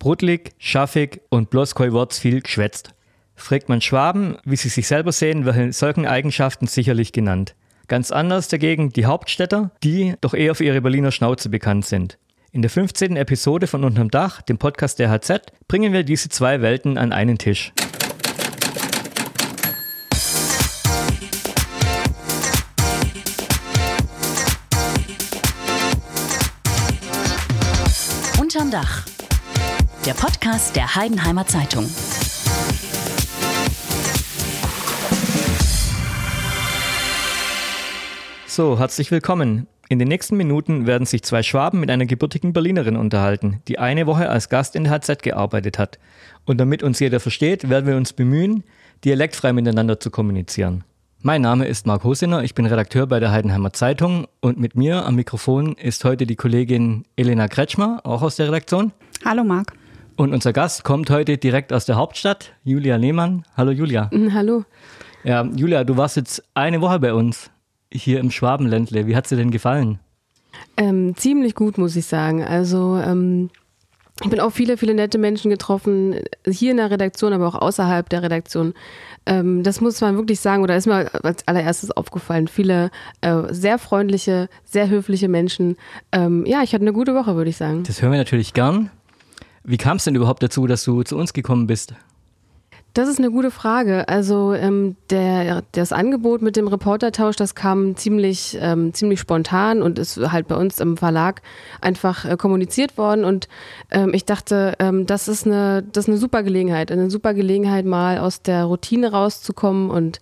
Brutlig, schaffig und bloß kein Wort viel geschwätzt. Fragt man Schwaben, wie sie sich selber sehen, werden solchen Eigenschaften sicherlich genannt. Ganz anders dagegen die Hauptstädter, die doch eher für ihre Berliner Schnauze bekannt sind. In der 15. Episode von Unterm Dach, dem Podcast der HZ, bringen wir diese zwei Welten an einen Tisch. Unterm Dach. Der Podcast der Heidenheimer Zeitung. So, herzlich willkommen. In den nächsten Minuten werden sich zwei Schwaben mit einer gebürtigen Berlinerin unterhalten, die eine Woche als Gast in der HZ gearbeitet hat. Und damit uns jeder versteht, werden wir uns bemühen, dialektfrei miteinander zu kommunizieren. Mein Name ist Marc Hosener, ich bin Redakteur bei der Heidenheimer Zeitung und mit mir am Mikrofon ist heute die Kollegin Elena Kretschmer, auch aus der Redaktion. Hallo Marc. Und unser Gast kommt heute direkt aus der Hauptstadt, Julia Lehmann. Hallo Julia. Mm, hallo. Ja, Julia, du warst jetzt eine Woche bei uns hier im Schwabenländle. Wie hat es dir denn gefallen? Ähm, ziemlich gut, muss ich sagen. Also ähm, ich bin auch viele, viele nette Menschen getroffen, hier in der Redaktion, aber auch außerhalb der Redaktion. Ähm, das muss man wirklich sagen, oder ist mir als allererstes aufgefallen. Viele äh, sehr freundliche, sehr höfliche Menschen. Ähm, ja, ich hatte eine gute Woche, würde ich sagen. Das hören wir natürlich gern. Wie kam es denn überhaupt dazu, dass du zu uns gekommen bist? Das ist eine gute Frage. Also ähm, der, das Angebot mit dem Reportertausch, das kam ziemlich, ähm, ziemlich spontan und ist halt bei uns im Verlag einfach äh, kommuniziert worden. Und ähm, ich dachte, ähm, das, ist eine, das ist eine super Gelegenheit. Eine super Gelegenheit, mal aus der Routine rauszukommen und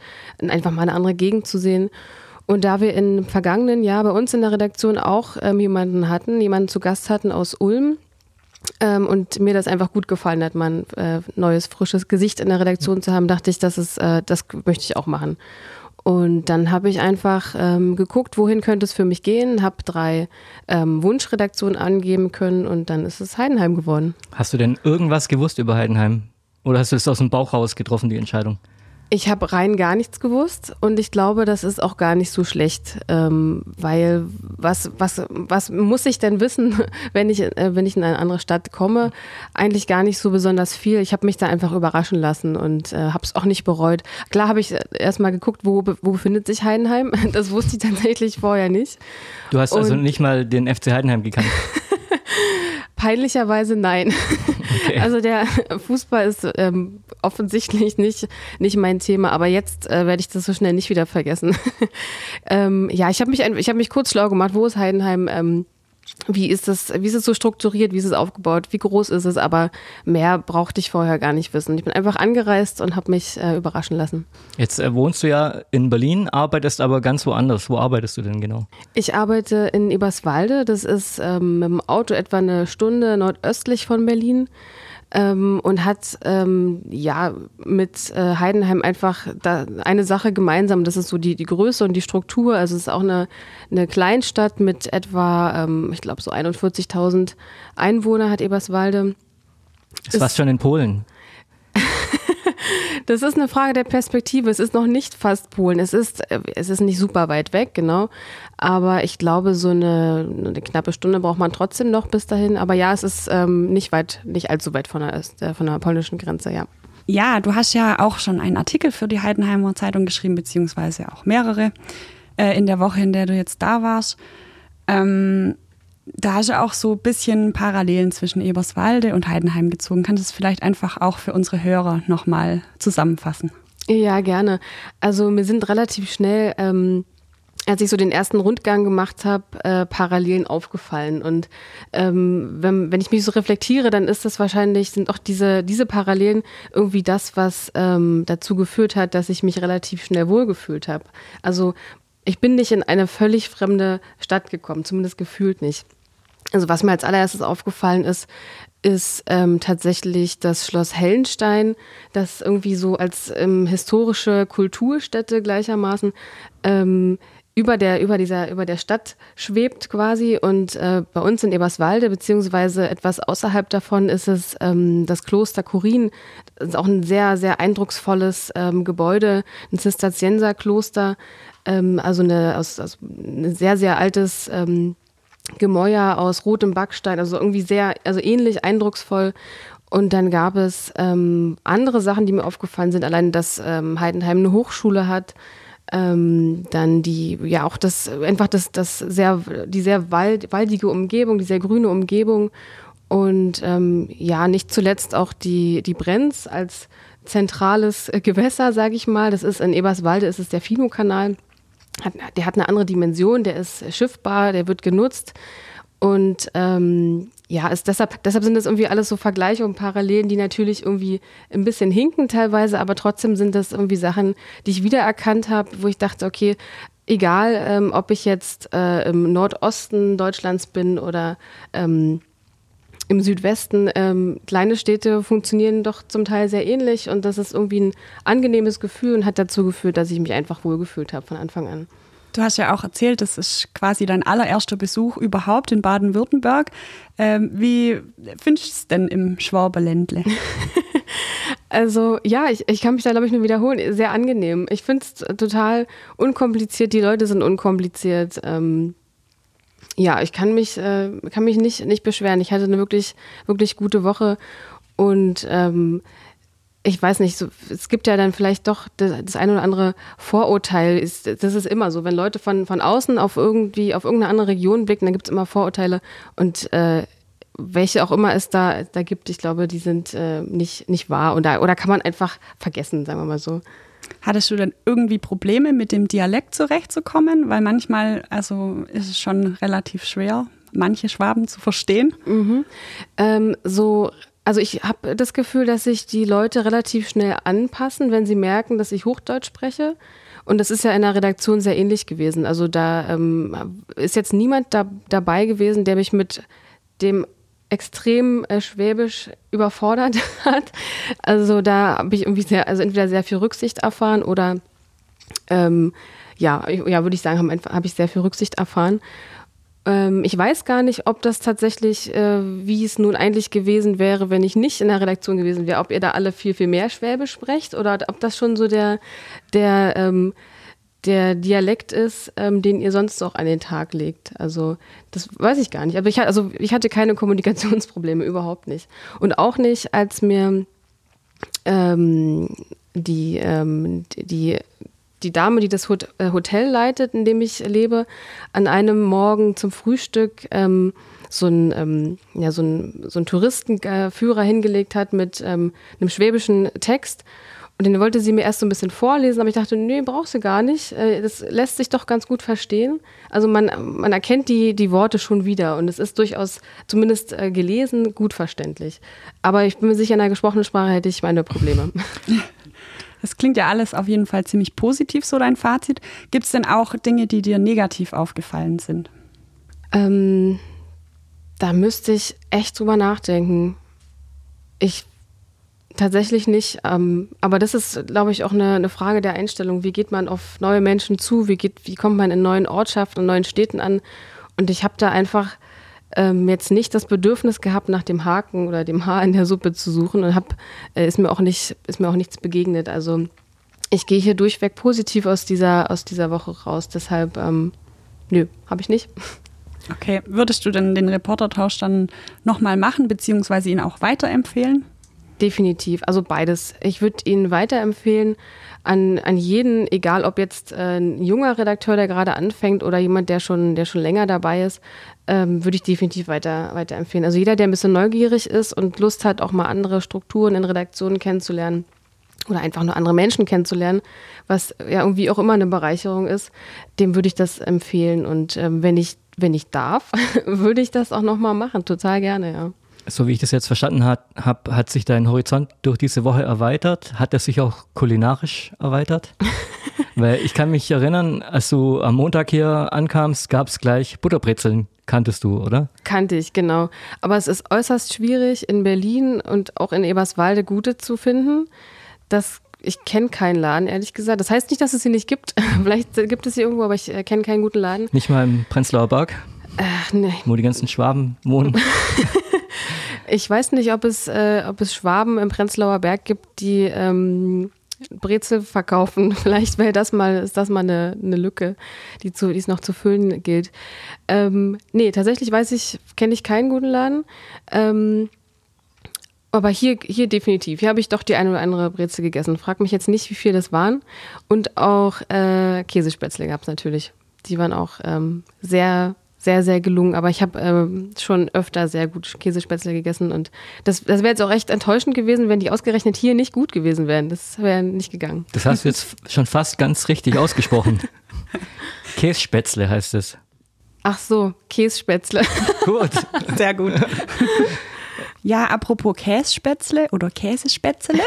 einfach mal eine andere Gegend zu sehen. Und da wir im vergangenen Jahr bei uns in der Redaktion auch ähm, jemanden hatten, jemanden zu Gast hatten aus Ulm, ähm, und mir das einfach gut gefallen hat, mal ein äh, neues, frisches Gesicht in der Redaktion zu haben, dachte ich, das, ist, äh, das möchte ich auch machen. Und dann habe ich einfach ähm, geguckt, wohin könnte es für mich gehen, habe drei ähm, Wunschredaktionen angeben können und dann ist es Heidenheim geworden. Hast du denn irgendwas gewusst über Heidenheim? Oder hast du es aus dem Bauch raus getroffen, die Entscheidung? Ich habe rein gar nichts gewusst und ich glaube, das ist auch gar nicht so schlecht, ähm, weil was, was, was muss ich denn wissen, wenn ich, äh, wenn ich in eine andere Stadt komme? Eigentlich gar nicht so besonders viel. Ich habe mich da einfach überraschen lassen und äh, habe es auch nicht bereut. Klar habe ich erstmal geguckt, wo, wo befindet sich Heidenheim. Das wusste ich tatsächlich vorher nicht. Du hast also und also nicht mal den FC Heidenheim gekannt. Peinlicherweise nein. Okay. Also der Fußball ist ähm, offensichtlich nicht, nicht mein Thema, aber jetzt äh, werde ich das so schnell nicht wieder vergessen. ähm, ja, ich habe mich, hab mich kurz schlau gemacht, wo ist Heidenheim? Ähm, wie ist es, wie ist es so strukturiert, wie ist es aufgebaut, wie groß ist es, aber mehr brauchte ich vorher gar nicht wissen. Ich bin einfach angereist und habe mich äh, überraschen lassen. Jetzt äh, wohnst du ja in Berlin, arbeitest aber ganz woanders. Wo arbeitest du denn genau? Ich arbeite in Eberswalde, das ist ähm, mit dem Auto etwa eine Stunde nordöstlich von Berlin ähm, und hat ähm, ja mit äh, Heidenheim einfach da eine Sache gemeinsam. Das ist so die, die Größe und die Struktur. Also es ist auch eine, eine Kleinstadt mit etwa, ähm, ich glaube, so 41.000 Einwohner hat Eberswalde. Das ist fast schon in Polen. Das ist eine Frage der Perspektive. Es ist noch nicht fast Polen. Es ist, äh, es ist nicht super weit weg, genau. Aber ich glaube, so eine, eine knappe Stunde braucht man trotzdem noch bis dahin. Aber ja, es ist ähm, nicht weit, nicht allzu weit von der, äh, von der polnischen Grenze, ja. Ja, du hast ja auch schon einen Artikel für die Heidenheimer Zeitung geschrieben, beziehungsweise auch mehrere äh, in der Woche, in der du jetzt da warst. Ähm, da hast du auch so ein bisschen Parallelen zwischen Eberswalde und Heidenheim gezogen. Kannst du es vielleicht einfach auch für unsere Hörer nochmal zusammenfassen? Ja, gerne. Also mir sind relativ schnell, ähm, als ich so den ersten Rundgang gemacht habe, äh, Parallelen aufgefallen. Und ähm, wenn, wenn ich mich so reflektiere, dann ist das wahrscheinlich, sind auch diese, diese Parallelen irgendwie das, was ähm, dazu geführt hat, dass ich mich relativ schnell wohlgefühlt habe. Also ich bin nicht in eine völlig fremde Stadt gekommen, zumindest gefühlt nicht. Also was mir als allererstes aufgefallen ist, ist ähm, tatsächlich das Schloss Hellenstein, das irgendwie so als ähm, historische Kulturstätte gleichermaßen ähm, über der, über dieser, über der Stadt schwebt quasi. Und äh, bei uns in Eberswalde, beziehungsweise etwas außerhalb davon, ist es ähm, das Kloster Kurin. Das ist auch ein sehr, sehr eindrucksvolles ähm, Gebäude, ein Zisterzienserkloster, ähm, also eine, aus, aus, ein sehr, sehr altes ähm, Gemäuer aus rotem Backstein, also irgendwie sehr, also ähnlich eindrucksvoll. Und dann gab es ähm, andere Sachen, die mir aufgefallen sind. Allein, dass ähm, Heidenheim eine Hochschule hat. Ähm, dann die, ja auch das, einfach das, das sehr, die sehr wald, waldige Umgebung, die sehr grüne Umgebung. Und ähm, ja, nicht zuletzt auch die, die Brenz als zentrales Gewässer, sage ich mal. Das ist in Eberswalde, ist es der Fino-Kanal. Der hat eine andere Dimension, der ist schiffbar, der wird genutzt. Und ähm, ja, ist deshalb, deshalb sind das irgendwie alles so Vergleiche und Parallelen, die natürlich irgendwie ein bisschen hinken teilweise, aber trotzdem sind das irgendwie Sachen, die ich wiedererkannt habe, wo ich dachte, okay, egal, ähm, ob ich jetzt äh, im Nordosten Deutschlands bin oder ähm, im Südwesten, ähm, kleine Städte funktionieren doch zum Teil sehr ähnlich und das ist irgendwie ein angenehmes Gefühl und hat dazu geführt, dass ich mich einfach wohlgefühlt habe von Anfang an. Du hast ja auch erzählt, das ist quasi dein allererster Besuch überhaupt in Baden-Württemberg. Ähm, wie findest du es denn im Schwaberländle? Also ja, ich, ich kann mich da, glaube ich, nur wiederholen. Sehr angenehm. Ich finde es total unkompliziert. Die Leute sind unkompliziert. Ähm, ja, ich kann mich, äh, kann mich nicht, nicht beschweren. Ich hatte eine wirklich, wirklich gute Woche und ähm, ich weiß nicht, so, es gibt ja dann vielleicht doch das, das ein oder andere Vorurteil. Ist, das ist immer so. Wenn Leute von, von außen auf irgendwie, auf irgendeine andere Region blicken, dann gibt es immer Vorurteile und äh, welche auch immer es da, da gibt, ich glaube, die sind äh, nicht, nicht wahr oder, oder kann man einfach vergessen, sagen wir mal so. Hattest du denn irgendwie Probleme mit dem Dialekt zurechtzukommen? Weil manchmal, also ist es schon relativ schwer, manche Schwaben zu verstehen. Mhm. Ähm, so also ich habe das Gefühl, dass sich die Leute relativ schnell anpassen, wenn sie merken, dass ich Hochdeutsch spreche. Und das ist ja in der Redaktion sehr ähnlich gewesen. Also da ähm, ist jetzt niemand da, dabei gewesen, der mich mit dem extrem äh, Schwäbisch überfordert hat. Also da habe ich irgendwie sehr, also entweder sehr viel Rücksicht erfahren oder ähm, ja, ja, würde ich sagen, habe hab ich sehr viel Rücksicht erfahren. Ähm, ich weiß gar nicht, ob das tatsächlich, äh, wie es nun eigentlich gewesen wäre, wenn ich nicht in der Redaktion gewesen wäre, ob ihr da alle viel, viel mehr Schwäbisch sprecht oder ob das schon so der, der ähm, der Dialekt ist, ähm, den ihr sonst auch an den Tag legt. Also das weiß ich gar nicht. Aber ich, also, ich hatte keine Kommunikationsprobleme, überhaupt nicht. Und auch nicht, als mir ähm, die, ähm, die, die Dame, die das äh, Hotel leitet, in dem ich lebe, an einem Morgen zum Frühstück ähm, so ein, ähm, ja, so so Touristenführer hingelegt hat mit ähm, einem schwäbischen Text und den wollte sie mir erst so ein bisschen vorlesen, aber ich dachte, nee, brauchst du gar nicht. Äh, das lässt sich doch ganz gut verstehen. Also man, man erkennt die, die Worte schon wieder und es ist durchaus, zumindest äh, gelesen, gut verständlich. Aber ich bin mir sicher, in der gesprochenen Sprache hätte ich meine Probleme. Das klingt ja alles auf jeden Fall ziemlich positiv, so dein Fazit. Gibt es denn auch Dinge, die dir negativ aufgefallen sind? Ähm, da müsste ich echt drüber nachdenken. Ich Tatsächlich nicht. Ähm, aber das ist, glaube ich, auch eine, eine, Frage der Einstellung. Wie geht man auf neue Menschen zu? Wie, geht, wie kommt man in neuen Ortschaften, in neuen Städten an? Und ich habe da einfach ähm, jetzt nicht das Bedürfnis gehabt, nach dem Haken oder dem Haar in der Suppe zu suchen und hab, äh, ist, mir auch nicht, ist mir auch nichts begegnet. Also ich gehe hier durchweg positiv aus dieser, aus dieser Woche raus. Deshalb, ähm, nö, habe ich nicht. Okay, würdest du denn den Reportertausch dann nochmal machen, beziehungsweise ihn auch weiterempfehlen? Definitiv, also beides. Ich würde Ihnen weiterempfehlen an, an jeden, egal ob jetzt äh, ein junger Redakteur, der gerade anfängt oder jemand, der schon, der schon länger dabei ist, ähm, würde ich definitiv weiter, weiterempfehlen. Also jeder, der ein bisschen neugierig ist und Lust hat, auch mal andere Strukturen in Redaktionen kennenzulernen oder einfach nur andere Menschen kennenzulernen, was ja irgendwie auch immer eine Bereicherung ist, dem würde ich das empfehlen. Und ähm, wenn ich, wenn ich darf, würde ich das auch nochmal machen. Total gerne, ja so wie ich das jetzt verstanden habe, hat sich dein Horizont durch diese Woche erweitert. Hat er sich auch kulinarisch erweitert? Weil ich kann mich erinnern, als du am Montag hier ankamst, gab es gleich Butterbrezeln. Kanntest du, oder? Kannte ich, genau. Aber es ist äußerst schwierig, in Berlin und auch in Eberswalde gute zu finden. Das ich kenne keinen Laden, ehrlich gesagt. Das heißt nicht, dass es sie nicht gibt. Vielleicht gibt es sie irgendwo, aber ich äh, kenne keinen guten Laden. Nicht mal im Prenzlauer Berg? Ach, nee. Wo die ganzen Schwaben wohnen. Ich weiß nicht, ob es, äh, ob es Schwaben im Prenzlauer Berg gibt, die, ähm, Brezel verkaufen. Vielleicht wäre das mal, ist das mal eine, eine Lücke, die, zu, die es noch zu füllen gilt. Ähm, nee, tatsächlich weiß ich, kenne ich keinen guten Laden. Ähm, aber hier, hier definitiv. Hier habe ich doch die eine oder andere Brezel gegessen. Frag mich jetzt nicht, wie viel das waren. Und auch äh, Käsespätzle gab es natürlich. Die waren auch ähm, sehr, sehr, sehr gelungen. Aber ich habe ähm, schon öfter sehr gut Käsespätzle gegessen. Und das, das wäre jetzt auch echt enttäuschend gewesen, wenn die ausgerechnet hier nicht gut gewesen wären. Das wäre nicht gegangen. Das hast du jetzt schon fast ganz richtig ausgesprochen. Kässpätzle heißt es. Ach so, Kässpätzle. Gut. Sehr gut. Ja, apropos Kässpätzle oder Käsespätzle.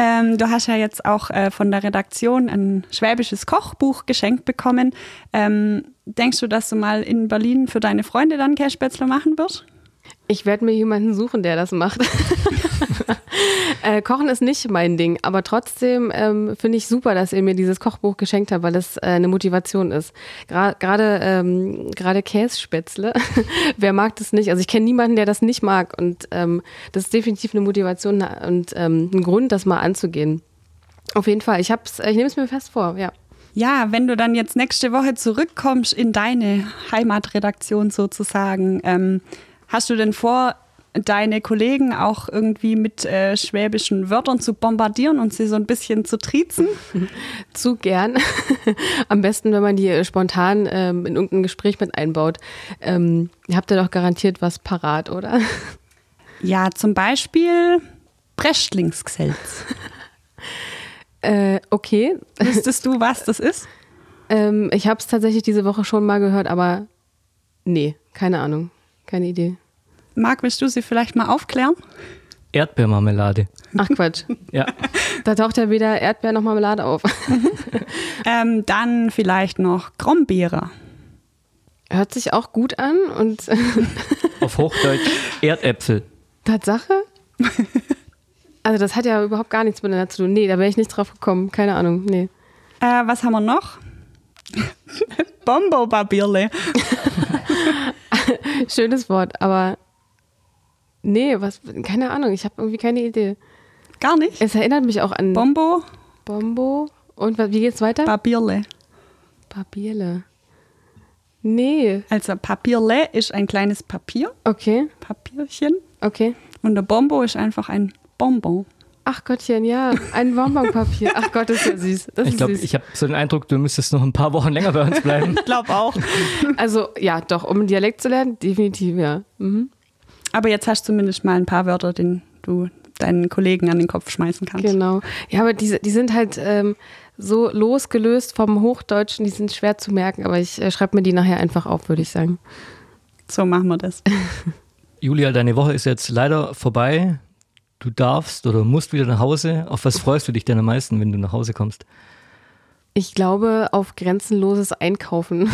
Ähm, du hast ja jetzt auch äh, von der Redaktion ein schwäbisches Kochbuch geschenkt bekommen. Ähm, denkst du, dass du mal in Berlin für deine Freunde dann Kässpätzle machen wirst? Ich werde mir jemanden suchen, der das macht. äh, Kochen ist nicht mein Ding, aber trotzdem ähm, finde ich super, dass ihr mir dieses Kochbuch geschenkt habt, weil das äh, eine Motivation ist. Gerade ähm, gerade Kässpätzle, wer mag das nicht? Also ich kenne niemanden, der das nicht mag und ähm, das ist definitiv eine Motivation und ähm, ein Grund, das mal anzugehen. Auf jeden Fall, ich ich nehme es mir fest vor, ja. Ja, wenn du dann jetzt nächste Woche zurückkommst in deine Heimatredaktion sozusagen, ähm, hast du denn vor, deine Kollegen auch irgendwie mit äh, schwäbischen Wörtern zu bombardieren und sie so ein bisschen zu triezen? Zu gern. Am besten, wenn man die äh, spontan ähm, in irgendein Gespräch mit einbaut. Ähm, ihr habt ja doch garantiert was parat, oder? Ja, zum Beispiel Brechtlingsgeselz. Äh, okay. Wüsstest du, was das ist? Ähm, ich habe es tatsächlich diese Woche schon mal gehört, aber nee, keine Ahnung. Keine Idee. Marc, willst du sie vielleicht mal aufklären? Erdbeermarmelade. Ach Quatsch. Ja. Da taucht ja weder Erdbeer noch Marmelade auf. Ähm, dann vielleicht noch Grombeere. Hört sich auch gut an und Auf Hochdeutsch Erdäpfel. Tatsache? Also das hat ja überhaupt gar nichts miteinander zu tun. Nee, da wäre ich nicht drauf gekommen. Keine Ahnung. Nee. Äh, was haben wir noch? Bombo-Babierle. Schönes Wort, aber nee, was, keine Ahnung. Ich habe irgendwie keine Idee. Gar nicht? Es erinnert mich auch an Bombo, Bombo. Und wie geht's weiter? Babierle. Papierle. Nee. Also Papierle ist ein kleines Papier, Okay, Papierchen. okay. Und der Bombo ist einfach ein Bonbon. Ach Gottchen, ja, ein Bonbonpapier. Ach Gott, das ist ja süß. Das Ich glaube, ich habe so den Eindruck, du müsstest noch ein paar Wochen länger bei uns bleiben. Ich glaube auch. Also ja, doch, um einen Dialekt zu lernen, definitiv, ja. Mhm. Aber jetzt hast du zumindest mal ein paar Wörter, den du deinen Kollegen an den Kopf schmeißen kannst. Genau. Ja, aber diese, die sind halt ähm, so losgelöst vom Hochdeutschen, die sind schwer zu merken, aber ich äh, schreibe mir die nachher einfach auf, würde ich sagen. So machen wir das. Julia, deine Woche ist jetzt leider vorbei. Du darfst oder musst wieder nach Hause. Auf was freust du dich denn am meisten, wenn du nach Hause kommst? Ich glaube auf grenzenloses Einkaufen.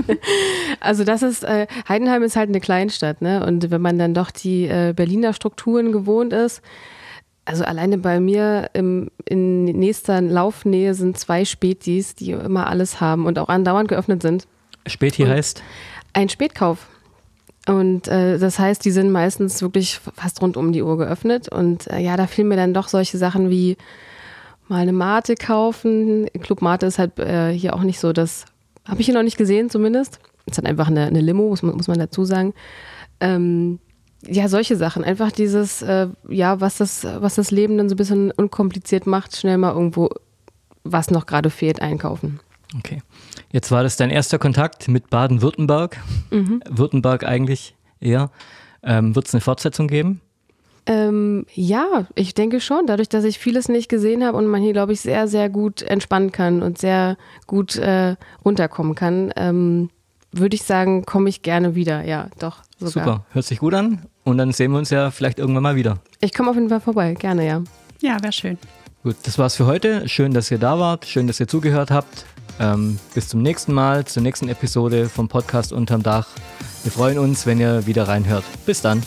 also das ist, äh, Heidenheim ist halt eine Kleinstadt, ne? Und wenn man dann doch die äh, Berliner Strukturen gewohnt ist, also alleine bei mir im, in nächster Laufnähe sind zwei Spätis, die immer alles haben und auch andauernd geöffnet sind. Späti Und- heißt, Ein Spätkauf. Und äh, das heißt, die sind meistens wirklich fast rund um die Uhr geöffnet. Und äh, ja, da fielen mir dann doch solche Sachen wie mal eine Mate kaufen. Club Mate ist halt äh, hier auch nicht so, das habe ich hier noch nicht gesehen zumindest. Es hat einfach eine, eine Limo, muss man, muss man dazu sagen. Ähm, ja, solche Sachen. Einfach dieses, äh, ja, was das, was das Leben dann so ein bisschen unkompliziert macht, schnell mal irgendwo, was noch gerade fehlt, einkaufen. okay. Jetzt war das dein erster Kontakt mit Baden-Württemberg. Mhm. Württemberg eigentlich eher. Ähm, Wird es eine Fortsetzung geben? Ähm, ja, ich denke schon. Dadurch, dass ich vieles nicht gesehen habe und man hier, glaube ich, sehr, sehr gut entspannen kann und sehr gut äh, runterkommen kann, ähm, würde ich sagen, komme ich gerne wieder. Ja, doch, sogar. Super, hört sich gut an. Und dann sehen wir uns ja vielleicht irgendwann mal wieder. Ich komme auf jeden Fall vorbei, gerne, ja. Ja, wäre schön. Gut, das war's für heute. Schön, dass ihr da wart. Schön, dass ihr zugehört habt. Ähm, bis zum nächsten Mal, zur nächsten Episode vom Podcast Unterm Dach. Wir freuen uns, wenn ihr wieder reinhört. Bis dann.